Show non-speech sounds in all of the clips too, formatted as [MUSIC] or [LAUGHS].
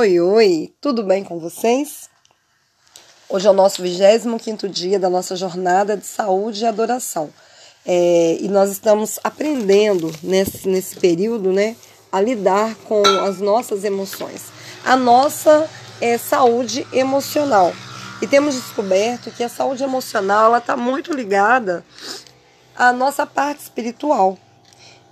Oi, oi, tudo bem com vocês? Hoje é o nosso 25 dia da nossa jornada de saúde e adoração. É, e nós estamos aprendendo nesse, nesse período né, a lidar com as nossas emoções, a nossa é, saúde emocional. E temos descoberto que a saúde emocional está muito ligada à nossa parte espiritual.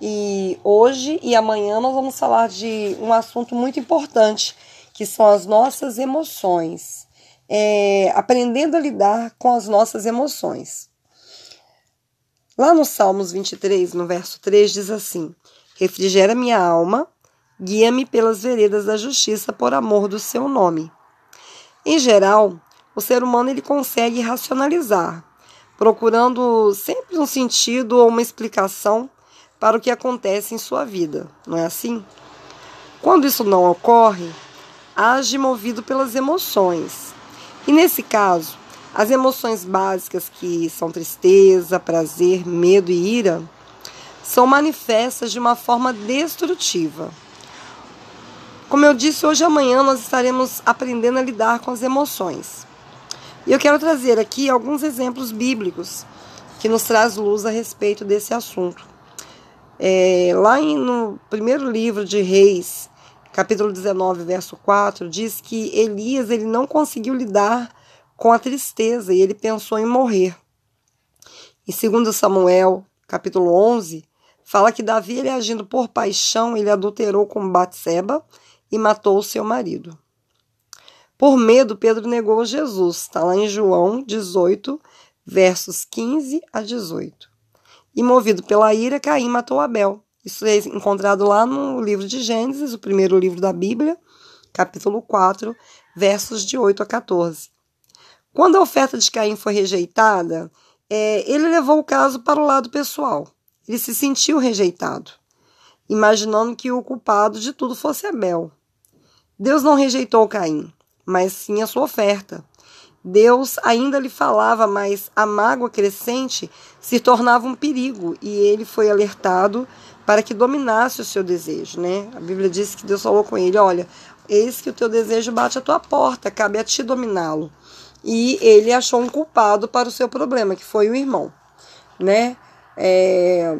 E hoje e amanhã nós vamos falar de um assunto muito importante, que são as nossas emoções. É, aprendendo a lidar com as nossas emoções. Lá no Salmos 23, no verso 3, diz assim: Refrigera minha alma, guia-me pelas veredas da justiça por amor do seu nome. Em geral, o ser humano ele consegue racionalizar, procurando sempre um sentido ou uma explicação para o que acontece em sua vida, não é assim? Quando isso não ocorre, age movido pelas emoções. E nesse caso, as emoções básicas que são tristeza, prazer, medo e ira são manifestas de uma forma destrutiva. Como eu disse, hoje amanhã nós estaremos aprendendo a lidar com as emoções. E eu quero trazer aqui alguns exemplos bíblicos que nos traz luz a respeito desse assunto. É, lá em, no primeiro livro de Reis, capítulo 19, verso 4, diz que Elias ele não conseguiu lidar com a tristeza e ele pensou em morrer. E segundo Samuel, capítulo 11, fala que Davi, ele agindo por paixão, ele adulterou com Batseba e matou o seu marido. Por medo, Pedro negou Jesus. Está lá em João 18, versos 15 a 18. E movido pela ira, Caim matou Abel. Isso é encontrado lá no livro de Gênesis, o primeiro livro da Bíblia, capítulo 4, versos de 8 a 14. Quando a oferta de Caim foi rejeitada, é, ele levou o caso para o lado pessoal. Ele se sentiu rejeitado, imaginando que o culpado de tudo fosse Abel. Deus não rejeitou Caim, mas sim a sua oferta. Deus ainda lhe falava, mas a mágoa crescente se tornava um perigo e ele foi alertado para que dominasse o seu desejo, né? A Bíblia diz que Deus falou com ele: Olha, eis que o teu desejo bate à tua porta, cabe a ti dominá-lo. E ele achou um culpado para o seu problema, que foi o irmão, né? É,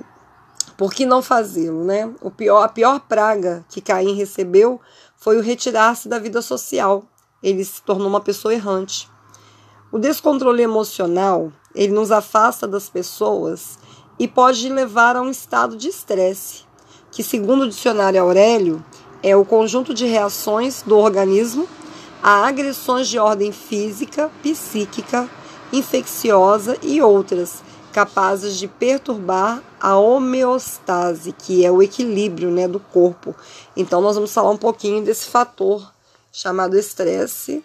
por que não fazê-lo, né? O pior, a pior praga que Caim recebeu foi o retirar-se da vida social. Ele se tornou uma pessoa errante. O descontrole emocional, ele nos afasta das pessoas e pode levar a um estado de estresse, que segundo o dicionário Aurélio, é o conjunto de reações do organismo a agressões de ordem física, psíquica, infecciosa e outras, capazes de perturbar a homeostase, que é o equilíbrio né, do corpo. Então, nós vamos falar um pouquinho desse fator chamado estresse,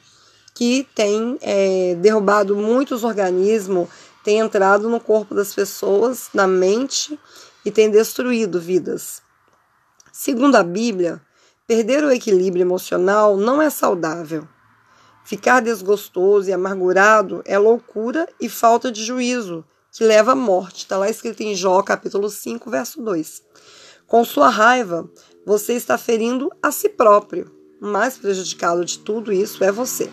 que tem é, derrubado muitos organismos, tem entrado no corpo das pessoas, na mente e tem destruído vidas. Segundo a Bíblia, perder o equilíbrio emocional não é saudável. Ficar desgostoso e amargurado é loucura e falta de juízo, que leva à morte. Está lá escrito em Jó, capítulo 5, verso 2. Com sua raiva, você está ferindo a si próprio. O mais prejudicado de tudo isso é você.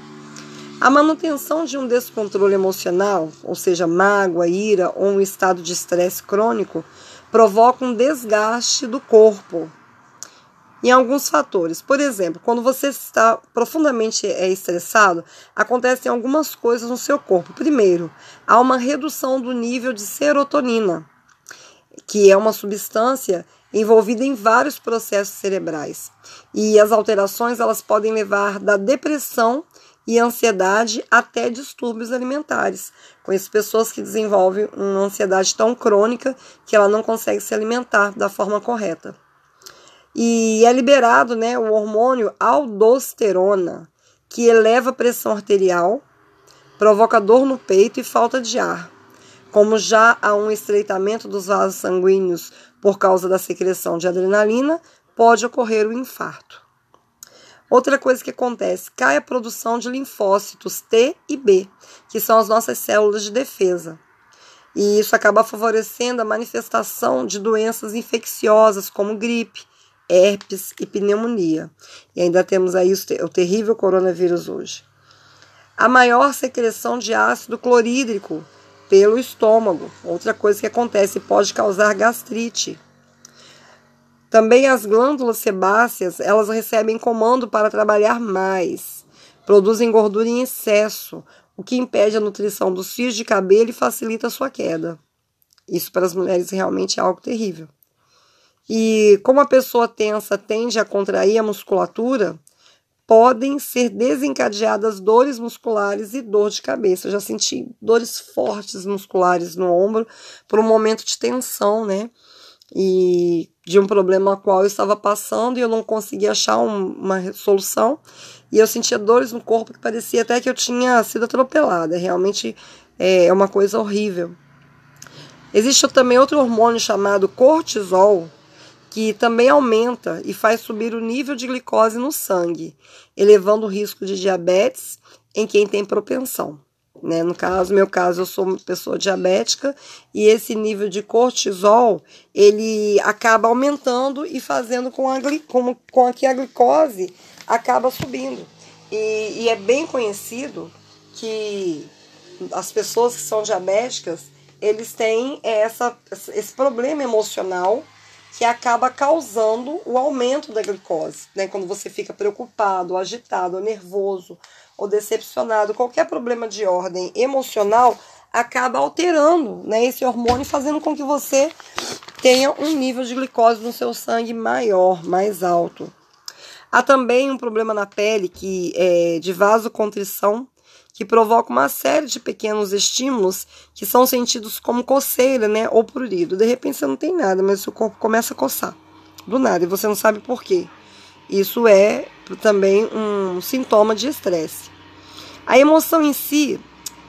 A manutenção de um descontrole emocional, ou seja, mágoa, ira ou um estado de estresse crônico, provoca um desgaste do corpo em alguns fatores. Por exemplo, quando você está profundamente é, estressado, acontecem algumas coisas no seu corpo. Primeiro, há uma redução do nível de serotonina, que é uma substância envolvida em vários processos cerebrais. E as alterações elas podem levar da depressão e ansiedade até distúrbios alimentares. Conheço pessoas que desenvolvem uma ansiedade tão crônica que ela não consegue se alimentar da forma correta. E é liberado né, o hormônio aldosterona, que eleva a pressão arterial, provoca dor no peito e falta de ar. Como já há um estreitamento dos vasos sanguíneos por causa da secreção de adrenalina, pode ocorrer o infarto. Outra coisa que acontece, cai a produção de linfócitos T e B, que são as nossas células de defesa. E isso acaba favorecendo a manifestação de doenças infecciosas como gripe, herpes e pneumonia. E ainda temos aí o terrível coronavírus hoje. A maior secreção de ácido clorídrico pelo estômago. Outra coisa que acontece pode causar gastrite. Também as glândulas sebáceas, elas recebem comando para trabalhar mais. Produzem gordura em excesso, o que impede a nutrição dos fios de cabelo e facilita a sua queda. Isso para as mulheres realmente é algo terrível. E como a pessoa tensa tende a contrair a musculatura, podem ser desencadeadas dores musculares e dor de cabeça. Eu já senti dores fortes musculares no ombro por um momento de tensão, né? E de um problema ao qual eu estava passando e eu não conseguia achar um, uma solução. E eu sentia dores no corpo que parecia até que eu tinha sido atropelada. Realmente é, é uma coisa horrível. Existe também outro hormônio chamado cortisol, que também aumenta e faz subir o nível de glicose no sangue, elevando o risco de diabetes em quem tem propensão. Né? No caso, meu caso, eu sou uma pessoa diabética e esse nível de cortisol ele acaba aumentando e fazendo com, a, com, com que a glicose acaba subindo. E, e é bem conhecido que as pessoas que são diabéticas eles têm essa, esse problema emocional que acaba causando o aumento da glicose. Né? Quando você fica preocupado, agitado, nervoso ou decepcionado, qualquer problema de ordem emocional acaba alterando né, esse hormônio, fazendo com que você tenha um nível de glicose no seu sangue maior, mais alto. Há também um problema na pele que é de vasocontrição, que provoca uma série de pequenos estímulos que são sentidos como coceira, né, ou prurido. De repente você não tem nada, mas o corpo começa a coçar do nada e você não sabe por quê. Isso é também um sintoma de estresse. A emoção em si,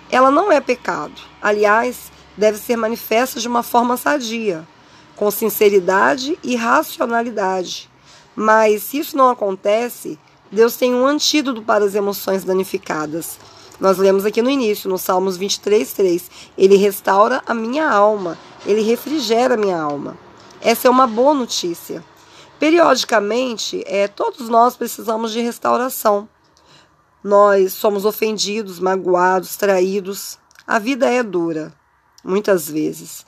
ela não é pecado. Aliás, deve ser manifesta de uma forma sadia, com sinceridade e racionalidade. Mas se isso não acontece, Deus tem um antídoto para as emoções danificadas. Nós lemos aqui no início, no Salmos 23, 3. Ele restaura a minha alma, ele refrigera a minha alma. Essa é uma boa notícia. Periodicamente, é, todos nós precisamos de restauração. Nós somos ofendidos, magoados, traídos. A vida é dura, muitas vezes.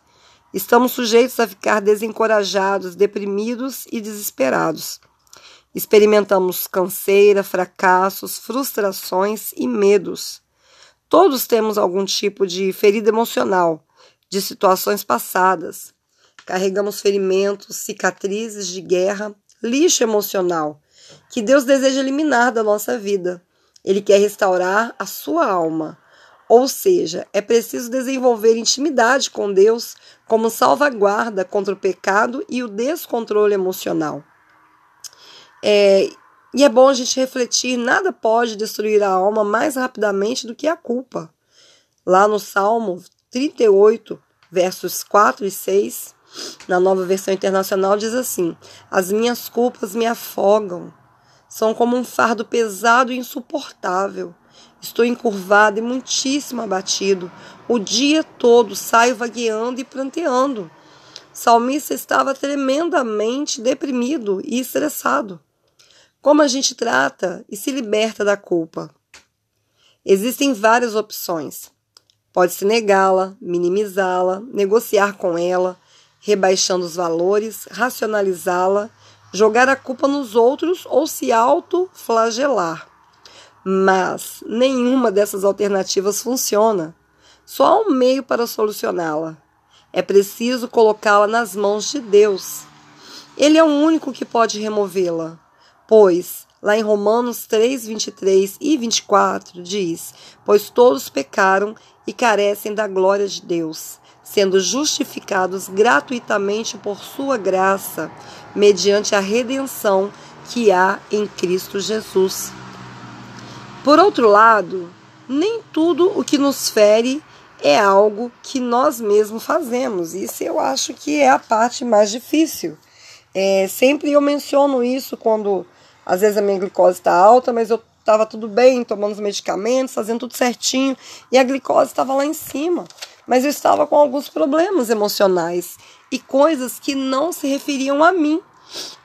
Estamos sujeitos a ficar desencorajados, deprimidos e desesperados. Experimentamos canseira, fracassos, frustrações e medos. Todos temos algum tipo de ferida emocional, de situações passadas. Carregamos ferimentos, cicatrizes de guerra, lixo emocional, que Deus deseja eliminar da nossa vida. Ele quer restaurar a sua alma. Ou seja, é preciso desenvolver intimidade com Deus como salvaguarda contra o pecado e o descontrole emocional. É, e é bom a gente refletir: nada pode destruir a alma mais rapidamente do que a culpa. Lá no Salmo 38, versos 4 e 6, na nova versão internacional, diz assim: As minhas culpas me afogam, são como um fardo pesado e insuportável. Estou encurvado e muitíssimo abatido. O dia todo saio vagueando e pranteando. Salmista estava tremendamente deprimido e estressado. Como a gente trata e se liberta da culpa? Existem várias opções. Pode-se negá-la, minimizá-la, negociar com ela, rebaixando os valores, racionalizá-la, jogar a culpa nos outros ou se auto-flagelar. Mas nenhuma dessas alternativas funciona. Só há um meio para solucioná-la. É preciso colocá-la nas mãos de Deus. Ele é o único que pode removê-la. Pois, lá em Romanos 3, 23 e 24, diz: Pois todos pecaram e carecem da glória de Deus, sendo justificados gratuitamente por Sua graça, mediante a redenção que há em Cristo Jesus. Por outro lado, nem tudo o que nos fere é algo que nós mesmos fazemos. Isso eu acho que é a parte mais difícil. É, sempre eu menciono isso quando às vezes a minha glicose está alta, mas eu estava tudo bem, tomando os medicamentos, fazendo tudo certinho, e a glicose estava lá em cima. Mas eu estava com alguns problemas emocionais e coisas que não se referiam a mim.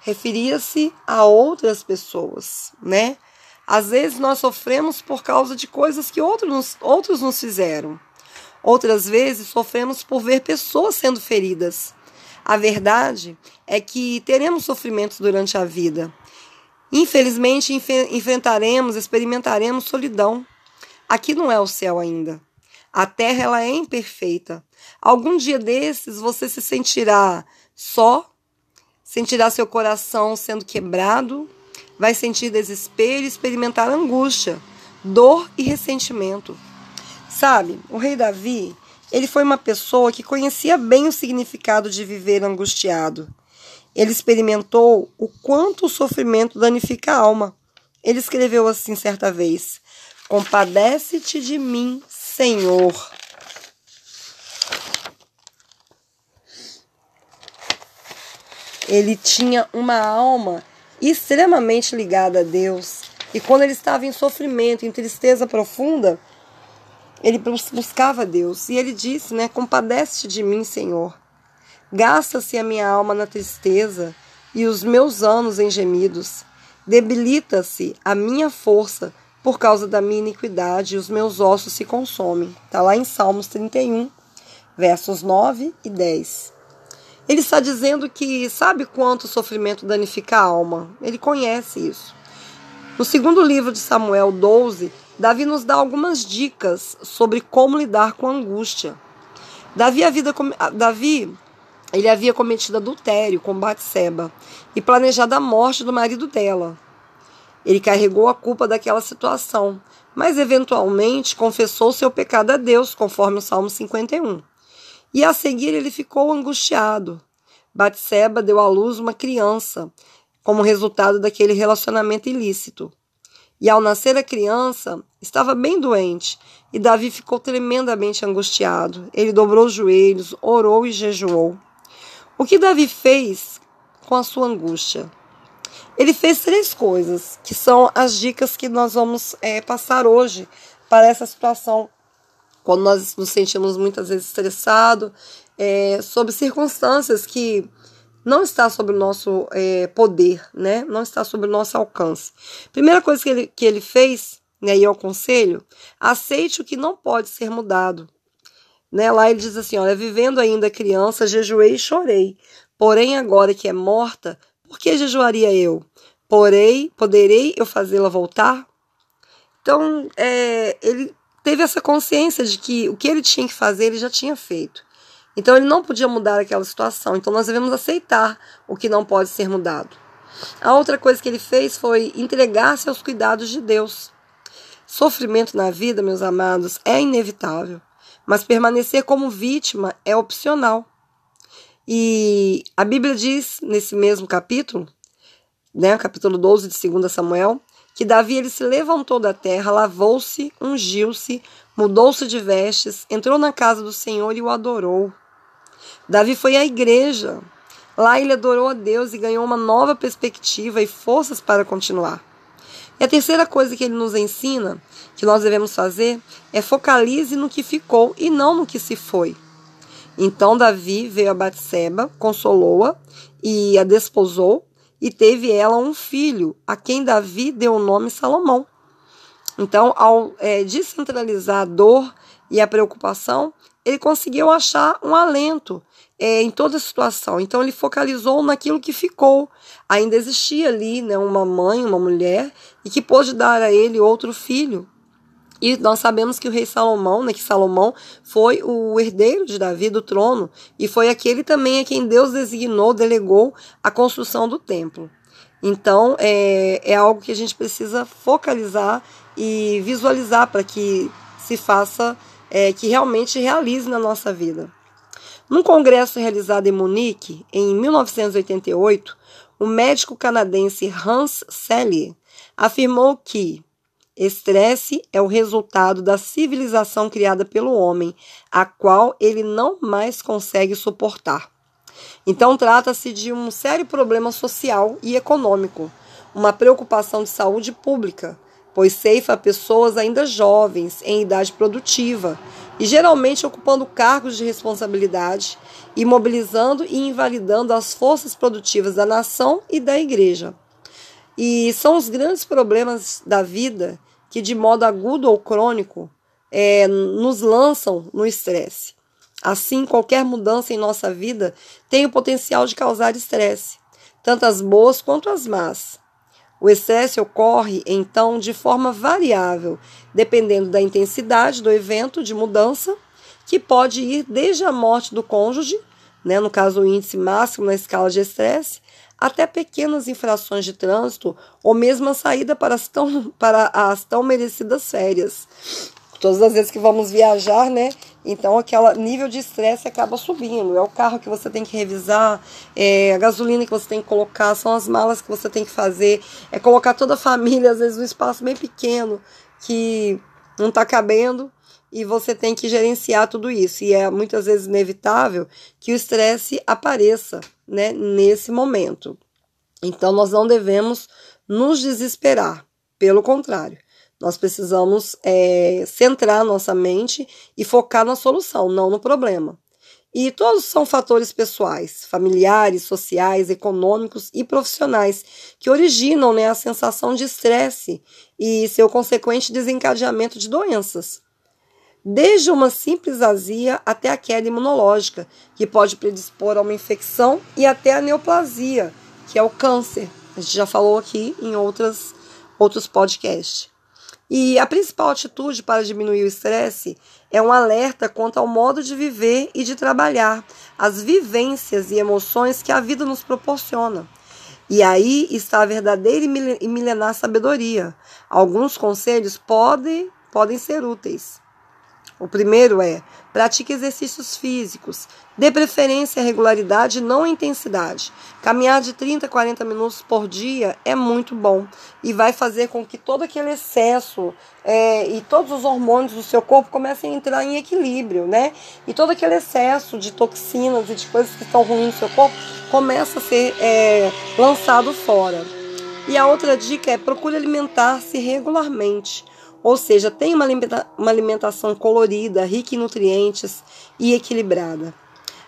referia-se a outras pessoas, né? Às vezes nós sofremos por causa de coisas que outros nos, outros nos fizeram. Outras vezes sofremos por ver pessoas sendo feridas. A verdade é que teremos sofrimentos durante a vida. Infelizmente, enfrentaremos, experimentaremos solidão. Aqui não é o céu ainda. A terra ela é imperfeita. Algum dia desses você se sentirá só, sentirá seu coração sendo quebrado, vai sentir desespero experimentar angústia, dor e ressentimento. Sabe, o rei Davi, ele foi uma pessoa que conhecia bem o significado de viver angustiado. Ele experimentou o quanto o sofrimento danifica a alma. Ele escreveu assim certa vez: Compadece-te de mim, Senhor. Ele tinha uma alma extremamente ligada a Deus. E quando ele estava em sofrimento, em tristeza profunda, ele buscava Deus. E ele disse, né, compadece de mim, Senhor. Gasta-se a minha alma na tristeza e os meus anos em gemidos. Debilita-se a minha força por causa da minha iniquidade os meus ossos se consomem. Está lá em Salmos 31, versos 9 e 10. Ele está dizendo que sabe quanto o sofrimento danifica a alma. Ele conhece isso. No segundo livro de Samuel 12, Davi nos dá algumas dicas sobre como lidar com a angústia. Davi, a vida, Davi ele havia cometido adultério com Batseba e planejado a morte do marido dela. Ele carregou a culpa daquela situação, mas eventualmente confessou seu pecado a Deus, conforme o Salmo 51. E a seguir ele ficou angustiado. Batseba deu à luz uma criança, como resultado daquele relacionamento ilícito. E ao nascer a criança, estava bem doente, e Davi ficou tremendamente angustiado. Ele dobrou os joelhos, orou e jejuou. O que Davi fez com a sua angústia? Ele fez três coisas, que são as dicas que nós vamos é, passar hoje para essa situação quando nós nos sentimos muitas vezes estressados, é, sob circunstâncias que não está sob o nosso é, poder, né? não está sob o nosso alcance. Primeira coisa que ele, que ele fez, né, e eu aconselho, aceite o que não pode ser mudado. Né? Lá ele diz assim: olha, vivendo ainda criança, jejuei e chorei. Porém, agora que é morta, por que jejuaria eu? Porém, poderei eu fazê-la voltar? Então, é, ele teve essa consciência de que o que ele tinha que fazer, ele já tinha feito. Então, ele não podia mudar aquela situação. Então, nós devemos aceitar o que não pode ser mudado. A outra coisa que ele fez foi entregar-se aos cuidados de Deus. Sofrimento na vida, meus amados, é inevitável, mas permanecer como vítima é opcional. E a Bíblia diz, nesse mesmo capítulo, né, capítulo 12 de 2 Samuel, que Davi ele se levantou da terra, lavou-se, ungiu-se, mudou-se de vestes, entrou na casa do Senhor e o adorou. Davi foi à igreja. Lá ele adorou a Deus e ganhou uma nova perspectiva e forças para continuar. E a terceira coisa que ele nos ensina, que nós devemos fazer, é focalize no que ficou e não no que se foi. Então Davi veio a Batseba, consolou-a e a desposou, e teve ela um filho, a quem Davi deu o nome Salomão. Então, ao é, descentralizar a dor e a preocupação, ele conseguiu achar um alento é, em toda a situação. Então, ele focalizou naquilo que ficou. Ainda existia ali né, uma mãe, uma mulher, e que pôde dar a ele outro filho. E nós sabemos que o rei Salomão, né, que Salomão foi o herdeiro de Davi do trono e foi aquele também a quem Deus designou, delegou a construção do templo. Então é, é algo que a gente precisa focalizar e visualizar para que se faça, é, que realmente realize na nossa vida. Num congresso realizado em Munique, em 1988, o médico canadense Hans Selye afirmou que Estresse é o resultado da civilização criada pelo homem, a qual ele não mais consegue suportar. Então, trata-se de um sério problema social e econômico, uma preocupação de saúde pública, pois ceifa pessoas ainda jovens, em idade produtiva, e geralmente ocupando cargos de responsabilidade, imobilizando e invalidando as forças produtivas da nação e da igreja. E são os grandes problemas da vida que, de modo agudo ou crônico, é, nos lançam no estresse. Assim, qualquer mudança em nossa vida tem o potencial de causar estresse, tanto as boas quanto as más. O estresse ocorre, então, de forma variável, dependendo da intensidade do evento de mudança, que pode ir desde a morte do cônjuge, né, no caso o índice máximo na escala de estresse, até pequenas infrações de trânsito ou mesmo a saída para as tão, [LAUGHS] para as tão merecidas férias. Todas as vezes que vamos viajar, né? Então, aquele nível de estresse acaba subindo. É o carro que você tem que revisar, é a gasolina que você tem que colocar, são as malas que você tem que fazer, é colocar toda a família, às vezes, num espaço bem pequeno que não está cabendo e você tem que gerenciar tudo isso. E é muitas vezes inevitável que o estresse apareça né, nesse momento. Então, nós não devemos nos desesperar, pelo contrário. Nós precisamos é, centrar nossa mente e focar na solução, não no problema. E todos são fatores pessoais, familiares, sociais, econômicos e profissionais que originam né, a sensação de estresse e seu consequente desencadeamento de doenças. Desde uma simples azia até a queda imunológica, que pode predispor a uma infecção, e até a neoplasia, que é o câncer. A gente já falou aqui em outras, outros podcasts. E a principal atitude para diminuir o estresse é um alerta quanto ao modo de viver e de trabalhar, as vivências e emoções que a vida nos proporciona. E aí está a verdadeira e milenar sabedoria. Alguns conselhos podem, podem ser úteis. O primeiro é: pratique exercícios físicos, dê preferência à regularidade e não à intensidade. Caminhar de 30 a 40 minutos por dia é muito bom e vai fazer com que todo aquele excesso é, e todos os hormônios do seu corpo comecem a entrar em equilíbrio, né? E todo aquele excesso de toxinas e de coisas que estão ruins no seu corpo começa a ser é, lançado fora. E a outra dica é procure alimentar-se regularmente. Ou seja, tem uma alimentação colorida, rica em nutrientes e equilibrada.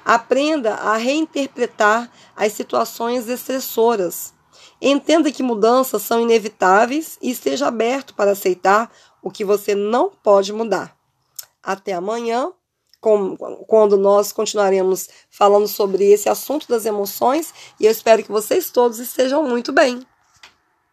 Aprenda a reinterpretar as situações estressoras. Entenda que mudanças são inevitáveis e esteja aberto para aceitar o que você não pode mudar. Até amanhã, quando nós continuaremos falando sobre esse assunto das emoções, e eu espero que vocês todos estejam muito bem.